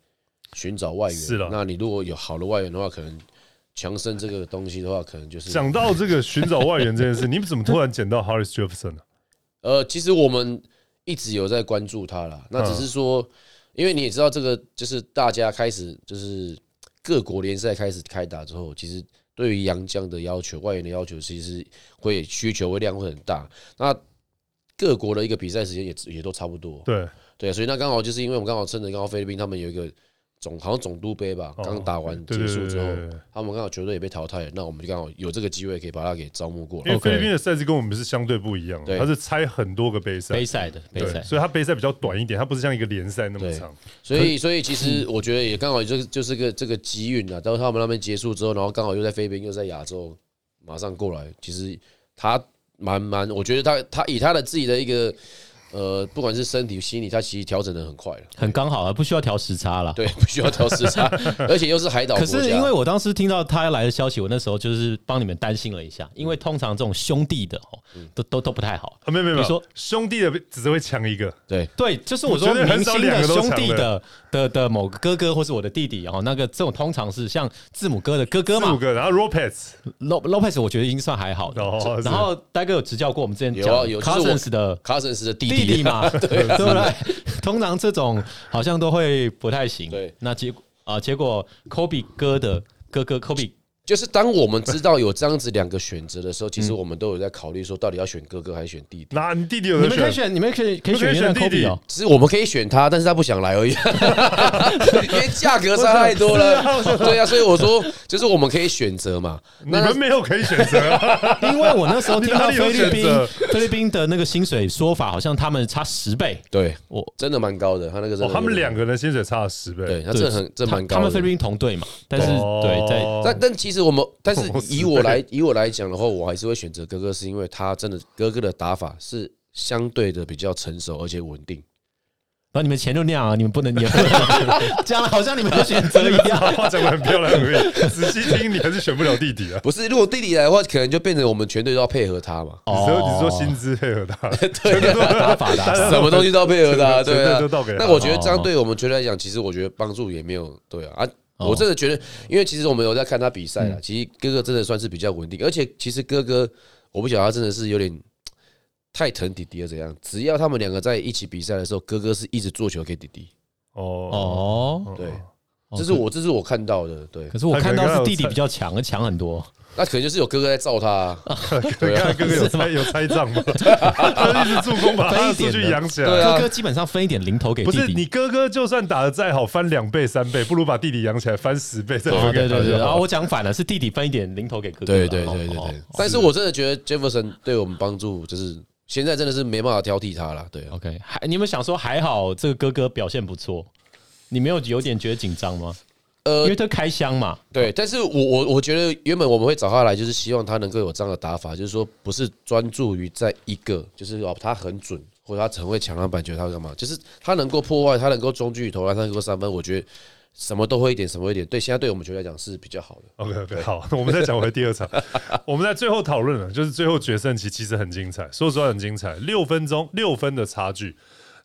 寻找外援。是了，那你如果有好的外援的话，可能强森这个东西的话，可能就是讲到这个寻找外援这件事，你们怎么突然捡到 Harris Jefferson 呢？呃，其实我们一直有在关注他了，那只是说。因为你也知道，这个就是大家开始就是各国联赛开始开打之后，其实对于洋将的要求、外援的要求，其实会需求会量会很大。那各国的一个比赛时间也也都差不多。对对，所以那刚好就是因为我们刚好趁着刚好菲律宾他们有一个。总好像总督杯吧，刚打完结束之后，他们刚好球队也被淘汰了，那我们就刚好有这个机会可以把他给招募过来。因为菲律宾的赛制跟我们是相对不一样，它是拆很多个杯赛，杯赛的杯赛，所以它杯赛比较短一点，它不是像一个联赛那么长。所以，所以其实我觉得也刚好就就是个这个机运啊。到他们那边结束之后，然后刚好又在菲律宾，又在亚洲，马上过来。其实他蛮蛮，我觉得他他以他的自己的一个。呃，不管是身体、心理，他其实调整的很快了，很刚好啊，不需要调时差了。对，不需要调时差，而且又是海岛。可是因为我当时听到他要来的消息，我那时候就是帮你们担心了一下，因为通常这种兄弟的哦，都都都不太好。没有没有，你说兄弟的只是会强一个，对对，就是我说明星的兄弟的的的某个哥哥或是我的弟弟，然后那个这种通常是像字母哥的哥哥嘛。字母哥，然后 Lopez，Lopez 我觉得已经算还好的。然后戴哥有执教过我们之前讲有 Cousins 的 Cousins 的弟弟。弟弟嘛，对对不对？通常这种好像都会不太行。对，那结果啊，结果 Kobe 哥的哥哥 Kobe。就是当我们知道有这样子两个选择的时候，其实我们都有在考虑说，到底要选哥哥还是选弟弟。那你弟弟有？你们可以选，你们可以可以选弟弟哦。只是我们可以选他，但是他不想来而已，因为价格差太多了。对呀，所以我说，就是我们可以选择嘛。你们没有可以选择，因为我那时候听到菲律宾菲律宾的那个薪水说法，好像他们差十倍。对，我真的蛮高的。他那个，他们两个人薪水差了十倍。对，他这很这蛮高。他们菲律宾同队嘛，但是对在但但其实我们，但是 以我来以我来讲的话，我还是会选择哥哥，是因为他真的哥哥的打法是相对的比较成熟而且稳定。然后你们钱就那样啊，你们不能也不能讲的好像你们的选择一样。话讲的很漂亮而已，仔细听你还是选不了弟弟啊。不是，如果弟弟来的话，可能就变成我们全队都要配合他嘛。你说你说薪资配合他，对啊，打法打法什么东西都要配合他，全对啊队都倒给。他那我觉得这样对我们全队来讲，其实我觉得帮助也没有对啊啊。我真的觉得，因为其实我们有在看他比赛了，其实哥哥真的算是比较稳定，而且其实哥哥，我不晓得他真的是有点 太疼弟弟了怎样。只要他们两个在一起比赛的时候，哥哥是一直做球给弟弟，哦。哦，对，这是我这是我看到的，对，可是我看到是弟弟比较强，强很多。那可能就是有哥哥在罩他啊，对啊，哥哥有猜 有猜账吗？他一直助攻把他数据养起来。哥哥基本上分一点零头给弟弟。不是你哥哥就算打的再好，翻两倍三倍，不如把弟弟养起来翻十倍再哦，分给对对对。然后我讲反了，是弟弟分一点零头给哥哥啦。对对对对。但是我真的觉得 Jefferson 对我们帮助，就是现在真的是没办法挑剔他了，对啊。OK，还你们想说还好这个哥哥表现不错，你没有有点觉得紧张吗？因呃为，他开箱嘛，对，但是我我我觉得原本我们会找他来，就是希望他能够有这样的打法，就是说不是专注于在一个，就是哦他很准，或者他很会抢篮板，觉得他会干嘛，就是他能够破坏，他能够中距离投篮，他能够三分，我觉得什么都会一点，什么会一点，对现在对我们球队来讲是比较好的。OK OK，好，我们再讲回第二场，我们在最后讨论了，就是最后决胜期其实很精彩，说实话很精彩，六分钟六分的差距。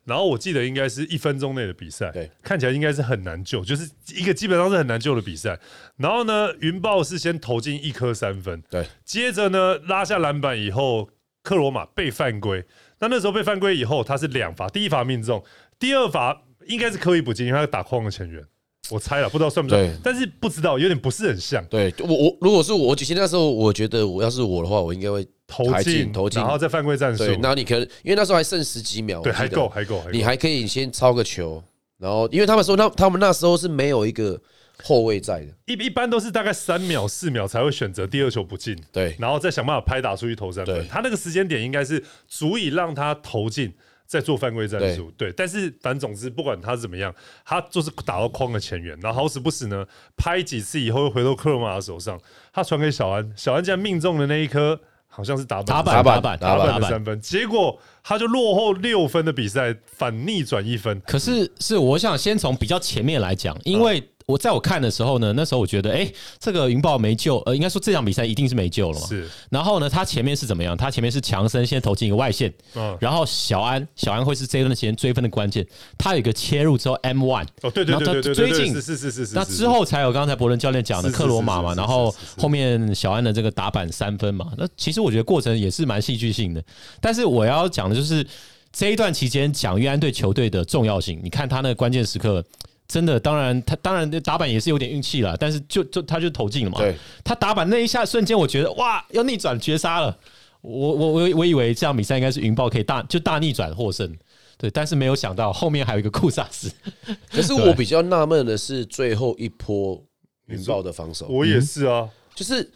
然后我记得应该是一分钟内的比赛，对，看起来应该是很难救，就是一个基本上是很难救的比赛。然后呢，云豹是先投进一颗三分，对，接着呢拉下篮板以后，克罗马被犯规。那那时候被犯规以后，他是两罚，第一罚命中，第二罚应该是刻意不进，因为他打框的前缘。我猜了，不知道算不算对，但是不知道，有点不是很像。对我我如果是我，其实那时候我觉得我要是我的话，我应该会投进进，投进。然后再犯规战术，对，然后你可能因为那时候还剩十几秒，对，还够，还够，你还可以先抄个球，然后因为他们说那他们那时候是没有一个后卫在的，一一般都是大概三秒、四秒才会选择第二球不进，对。然后再想办法拍打出去投三分。他那个时间点应该是足以让他投进，再做犯规战术。对，但是反正总之不管他怎么样，他就是打到框的前缘，然后好死不死呢，拍几次以后又回到克罗马的手上，他传给小安，小安竟然命中的那一颗好像是打板打板打板板打板打板。的三分，结果他就落后六分的比赛反逆转一分。可是是我想先从比较前面来讲，因为我在我看的时候呢，那时候我觉得，哎，这个云豹没救，呃，应该说这场比赛一定是没救了嘛。是，然后呢，他前面是怎么样？他前面是强森先投进一个外线，嗯，然后小安小安会是这一段时间追分的关键。他有一个切入之后 M one，哦，对对对对对对对，追进是是是是是。那之后才有刚才伯伦教练讲的克罗马嘛，然后后面小安的这个打板三分嘛，那其实我觉得过程也是蛮戏剧性的。但是我要讲的就是这一段期间蒋玉安对球队的重要性，你看他那个关键时刻。真的，当然，他当然打板也是有点运气了，但是就就他就投进了嘛。对，他打板那一下瞬间，我觉得哇，要逆转绝杀了。我我我我以为这场比赛应该是云豹可以大就大逆转获胜，对，但是没有想到后面还有一个库萨斯。可是我比较纳闷的是最后一波云豹的防守，我也是啊，就是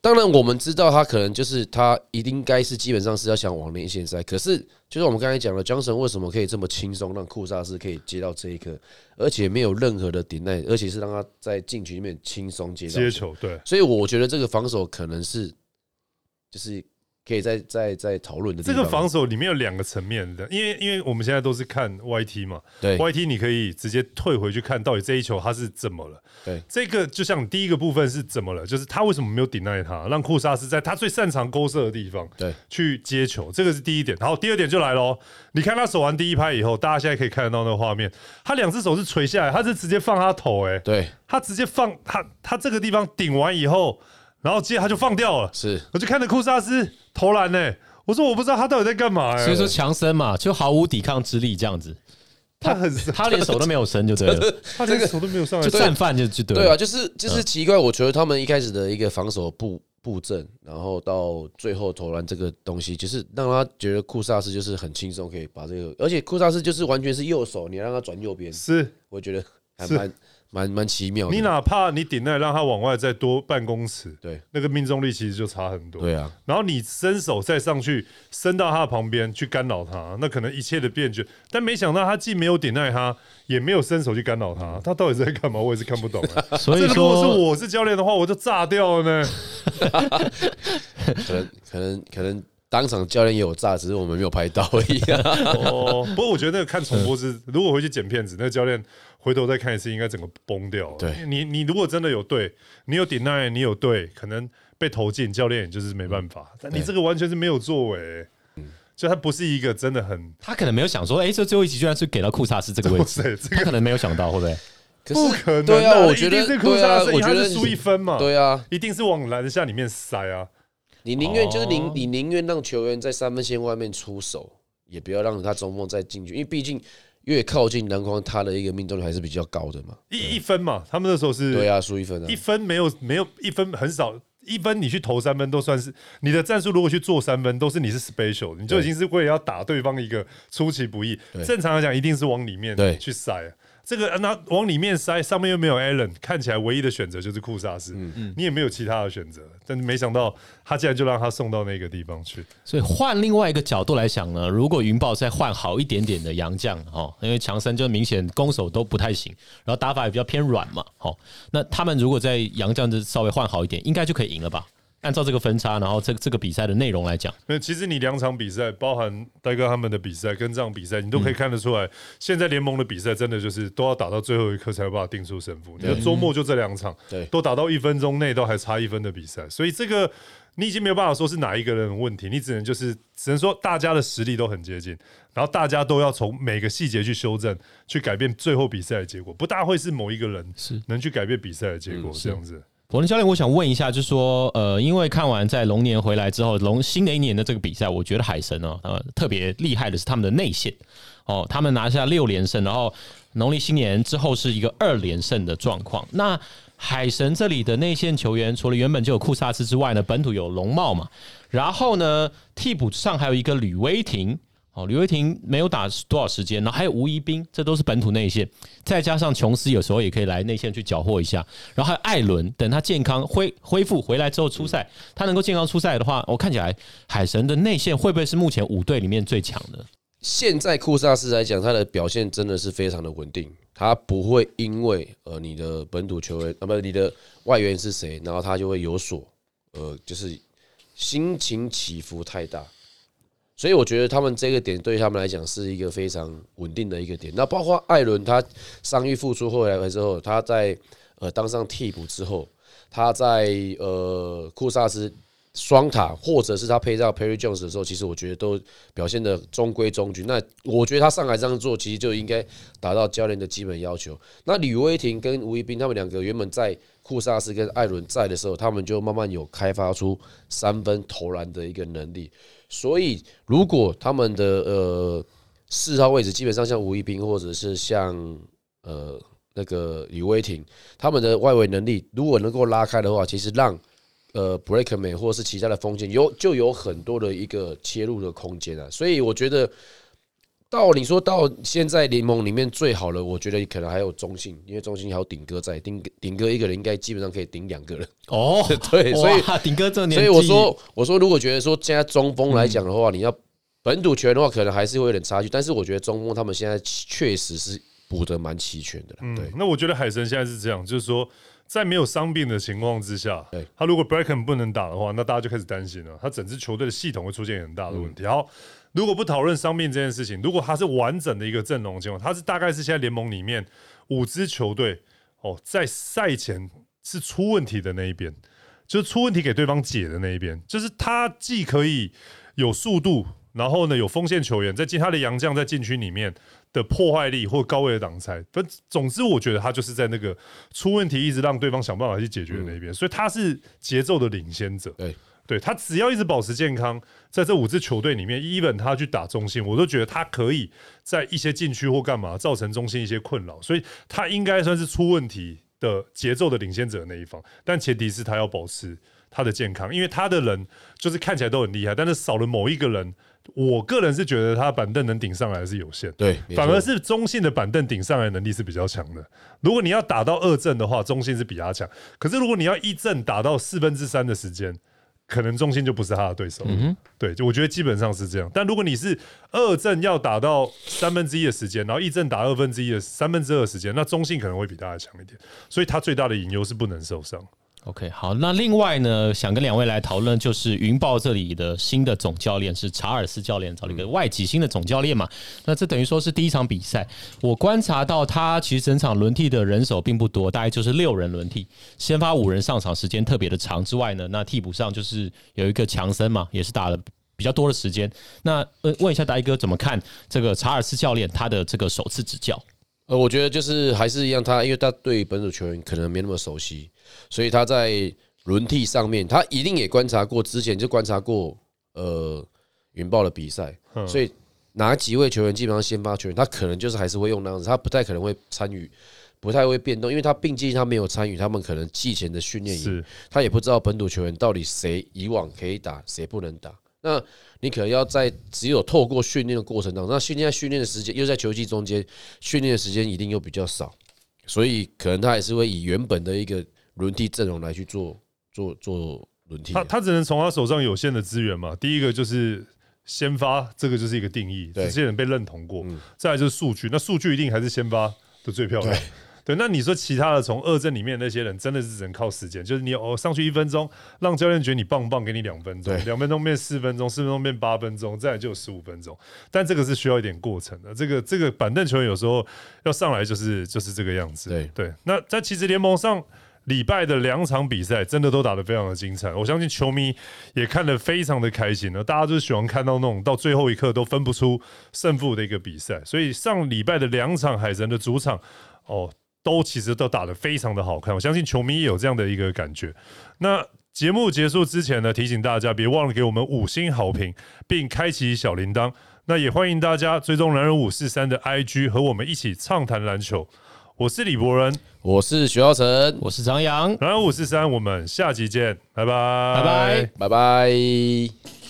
当然我们知道他可能就是他一定该是基本上是要想往内线塞，可是就是我们刚才讲了，江神为什么可以这么轻松让库萨斯可以接到这一颗，而且没有任何的顶耐，而且是让他在禁区里面轻松接到接，球对。所以我觉得这个防守可能是就是可以再再再讨论的地方。这个防守里面有两个层面的，因为因为我们现在都是看 YT 嘛对，YT 你可以直接退回去看到底这一球他是怎么了。对，这个就像第一个部分是怎么了，就是他为什么没有顶耐他，让库萨是在他最擅长勾射的地方对去接球，这个是第一点。然后第二点就来喽，你看他守完第一拍以后，大家现在可以看得到那个画面，他两只手是垂下来，他是直接放他头、欸，哎，对他直接放他他这个地方顶完以后，然后接着他就放掉了，是。我就看着库萨斯投篮呢、我说我不知道他到底在干嘛、欸，所以说强森嘛，就毫无抵抗之力这样子，他很他连手都没有伸就对了，他连手都没有上来就，战犯就就对了。对啊，就是就是奇怪，我觉得他们一开始的一个防守布布阵，然后到最后投篮这个东西，就是让他觉得库萨斯就是很轻松可以把这个，而且库萨斯就是完全是右手，你让他转右边，是。我觉得还蛮蛮蛮奇妙的。你哪怕你顶耐让他往外再多半公尺，对那个命中率其实就差很多。对啊，然后你伸手再上去伸到他的旁边去干扰他，那可能一切的变局。但没想到他既没有顶耐他，也没有伸手去干扰他，他到底在干嘛？我也是看不懂、啊。所以这个如果是，我是教练的话，我就炸掉了呢。可能可能可能当场教练也有炸，只是我们没有拍到而已、啊。哦，不过我觉得那个看重播是，如果回去剪片子，那个教练回头再看一次，应该整个崩掉了。对你，你如果真的有对，你有 deny，你有对，可能被投进，教练也就是没办法。但你这个完全是没有作为，就他不是一个真的很，他可能没有想说，哎，这最后一集居然是给到库萨斯这个位哇置，塞，这个他可能没有想到，会不会？可不可能对啊，我觉得库对啊萨斯，我觉得输一分嘛，对啊，一定是往篮下里面塞啊。你宁愿就是哦宁你宁愿让球员在三分线外面出手，也不要让他中锋再进去，因为毕竟越靠近篮筐，他的一个命中率还是比较高的嘛。一一分嘛，他们那时候是对啊，输一分啊一，分没有没有一分很少，一分你去投三分都算是你的战术。如果去做三分，都是你是 special，你就已经是为了要打对方一个出其不意。正常来讲，一定是往里面去塞。这个那往里面塞，上面又没有 Allen，看起来唯一的选择就是库萨斯，你也没有其他的选择。但是没想到他竟然就让他送到那个地方去。所以换另外一个角度来想呢，如果云豹再换好一点点的洋将哦，因为强森就明显攻守都不太行，然后打法也比较偏软嘛，哦，那他们如果在洋将这稍微换好一点，应该就可以赢了吧？按照这个分差，然后这这个比赛的内容来讲，那其实你两场比赛，包含戴哥他们的比赛跟这场比赛，你都可以看得出来，现在联盟的比赛真的就是都要打到最后一刻才有办法定出胜负。你的周末就这两场，对。都打到一分钟内都还差一分的比赛，所以这个你已经没有办法说是哪一个人的问题，你只能就是只能说大家的实力都很接近，然后大家都要从每个细节去修正，去改变最后比赛的结果，不大会是某一个人是。能去改变比赛的结果这样子。伯伦教练，我想问一下，就是说，呃，因为看完在龙年回来之后，龙新的一年的这个比赛，我觉得海神呢，呃，特别厉害的是他们的内线哦，他们拿下六连胜，然后农历新年之后是一个二连胜的状况。那海神这里的内线球员，除了原本就有库萨斯之外呢，本土有龙茂嘛，然后呢，替补上还有一个吕威霆。哦，吕威霆没有打多少时间，然后还有吴一斌，这都是本土内线，再加上琼斯有时候也可以来内线去缴获一下，然后还有艾伦，等他健康恢恢复回来之后出赛，他能够健康出赛的话，我看起来海神的内线会不会是目前五队里面最强的？现在库萨斯来讲，他的表现真的是非常的稳定，他不会因为呃你的本土球员啊不你的外援是谁，然后他就会有所呃就是心情起伏太大，所以我觉得他们这个点对他们来讲是一个非常稳定的一个点。那包括艾伦他伤愈复出回来之后，他在呃当上替补之后，他在呃库萨斯双塔，或者是他配上 Perry Jones 的时候，其实我觉得都表现的中规中矩。那我觉得他上来这样做，其实就应该达到教练的基本要求。那吕威霆跟吴一斌他们两个原本在库萨斯跟艾伦在的时候，他们就慢慢有开发出三分投篮的一个能力。所以如果他们的呃四号位置基本上像吴一斌或者是像呃那个李威霆，他们的外围能力如果能够拉开的话，其实让呃 Breakman 或者是其他的风险有就有很多的一个切入的空间啊，所以我觉得到你说到现在联盟里面最好的，我觉得可能还有中信，因为中信还有顶哥在，顶顶哥一个人应该基本上可以顶两个人，哦，对，所以哇顶哥这年所，以我说我说如果觉得说现在中锋来讲的话，你要本土球员的话，可能还是会有点差距，但是我觉得中锋他们现在确实是补得蛮齐全的啦，对嗯，那我觉得海神现在是这样，就是说，在没有伤病的情况之下对，他如果 Bracken 不能打的话，那大家就开始担心了，他整支球队的系统会出现很大的问嗯题。好，如果不讨论伤病这件事情，如果他是完整的一个阵容情况，他是大概是现在联盟里面五支球队哦，在赛前是出问题的那一边，就是出问题给对方解的那一边，就是他既可以有速度，然后呢有锋线球员在进他的洋将在禁区里面的破坏力或高位的挡拆，但总之我觉得他就是在那个出问题一直让对方想办法去解决的那一边，所以他是节奏的领先者。对对他只要一直保持健康，在这五支球队里面，even 他去打中信，我都觉得他可以在一些禁区或干嘛造成中信一些困扰，所以他应该算是出问题的节奏的领先者那一方，但前提是他要保持他的健康，因为他的人就是看起来都很厉害，但是少了某一个人，我个人是觉得他板凳能顶上来是有限。对，反而是中信的板凳顶上来能力是比较强的。如果你要打到二阵的话，中信是比他强。可是如果你要一阵打到四分之三的时间，可能中信就不是他的对手。嗯对，就我觉得基本上是这样。但如果你是二阵要打到三分之一的时间，然后一阵打二分之一的三分之二的时间，那中性可能会比大家强一点。所以他最大的隐忧是不能受伤。OK，好，那另外呢，想跟两位来讨论，就是云豹这里的新的总教练是查尔斯教练，找了一个外籍新的总教练嘛？那这等于说是第一场比赛，我观察到他其实整场轮替的人手并不多，大概就是六人轮替，先发五人上场时间特别的长之外呢，那替补上就是有一个强森嘛，也是打了比较多的时间。那问问一下大一哥怎么看这个查尔斯教练他的这个首次执教？呃，我觉得就是还是一样，他因为他对本土球员可能没那么熟悉，所以他在轮替上面，他一定也观察过，之前就观察过呃云豹的比赛，所以哪几位球员基本上先发球员，他可能就是还是会用那样子，他不太可能会参与，不太会变动，因为他毕竟他没有参与他们可能季前的训练营是，他也不知道本土球员到底谁以往可以打，谁不能打。那你可能要在只有透过训练的过程当中，那训练训练的时间又在球季中间，训练的时间一定又比较少，所以可能他还是会以原本的一个轮替阵容来去做做做轮替。他他只能从他手上有限的资源嘛。第一个就是先发，这个就是一个定义，这些人被认同过。嗯再来就是数据，那数据一定还是先发的最漂亮。对，那你说其他的从二阵里面那些人，真的是只能靠时间，就是你哦上去一分钟，让教练觉得你棒不棒，给你两分钟，两分钟变四分钟，四分钟变八分钟，再来就有十五分钟。但这个是需要一点过程的，这个这个板凳球员有时候要上来就是就是这个样子。对对，那在其实联盟上。礼拜的两场比赛真的都打得非常的精彩，我相信球迷也看得非常的开心呢。大家就喜欢看到那种到最后一刻都分不出胜负的一个比赛，所以上礼拜的两场海神的主场哦，都其实都打得非常的好看。我相信球迷也有这样的一个感觉。那节目结束之前呢，提醒大家别忘了给我们五星好评，并开启小铃铛。那也欢迎大家追踪男人五四三的 IG 和我们一起畅谈篮球。我是李博仁，我是徐浩成，我是张扬，然后五四三，我们下期见，拜拜，拜拜。拜拜。